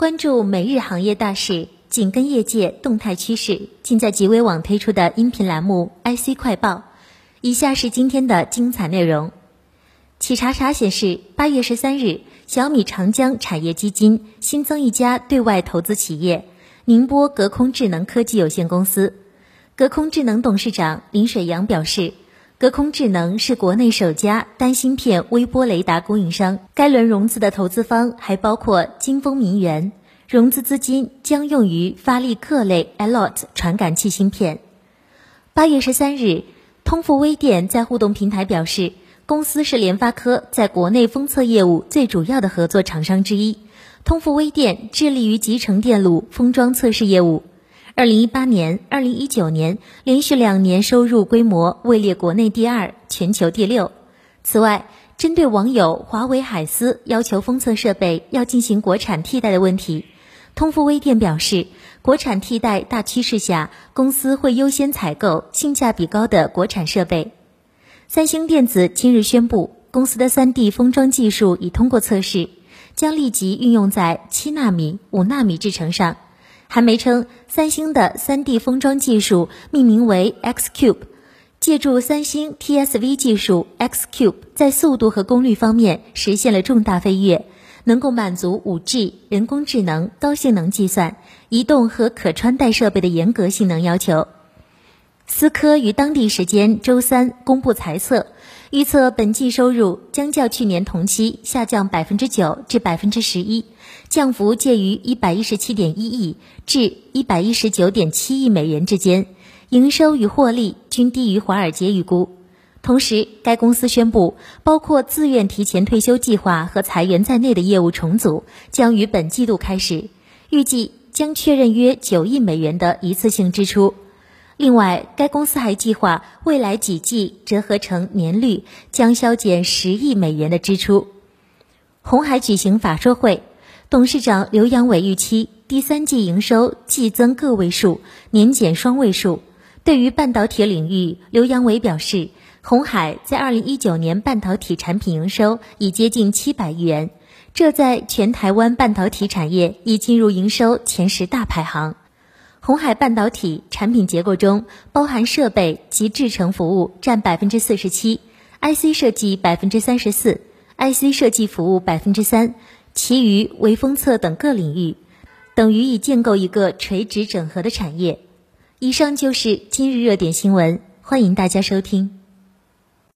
关注每日行业大事，紧跟业界动态趋势，尽在极微网推出的音频栏目《IC 快报》。以下是今天的精彩内容。企查查显示，八月十三日，小米长江产业基金新增一家对外投资企业——宁波隔空智能科技有限公司。隔空智能董事长林水阳表示，隔空智能是国内首家单芯片微波雷达供应商。该轮融资的投资方还包括金风明源。融资资金将用于发力各类 ALOT 传感器芯片。八月十三日，通富微电在互动平台表示，公司是联发科在国内封测业务最主要的合作厂商之一。通富微电致力于集成电路封装测试业务。二零一八年、二零一九年连续两年收入规模位列国内第二、全球第六。此外，针对网友华为海思要求封测设备要进行国产替代的问题。通富微电表示，国产替代大趋势下，公司会优先采购性价比高的国产设备。三星电子今日宣布，公司的 3D 封装技术已通过测试，将立即运用在七纳米、五纳米制程上。韩媒称，三星的 3D 封装技术命名为 X Cube，借助三星 TSV 技术，X Cube 在速度和功率方面实现了重大飞跃。能够满足 5G、人工智能、高性能计算、移动和可穿戴设备的严格性能要求。思科于当地时间周三公布财测，预测本季收入将较去年同期下降百分之九至百分之十一，降幅介于一百一十七点一亿至一百一十九点七亿美元之间，营收与获利均低于华尔街预估。同时，该公司宣布，包括自愿提前退休计划和裁员在内的业务重组将于本季度开始，预计将确认约九亿美元的一次性支出。另外，该公司还计划未来几季折合成年率将削减十亿美元的支出。红海举行法说会，董事长刘扬伟预期第三季营收季增个位数，年减双位数。对于半导体领域，刘扬伟表示。红海在二零一九年半导体产品营收已接近七百亿元，这在全台湾半导体产业已进入营收前十大排行。红海半导体产品结构中，包含设备及制程服务占百分之四十七，IC 设计百分之三十四，IC 设计服务百分之三，其余为封测等各领域，等于已建构一个垂直整合的产业。以上就是今日热点新闻，欢迎大家收听。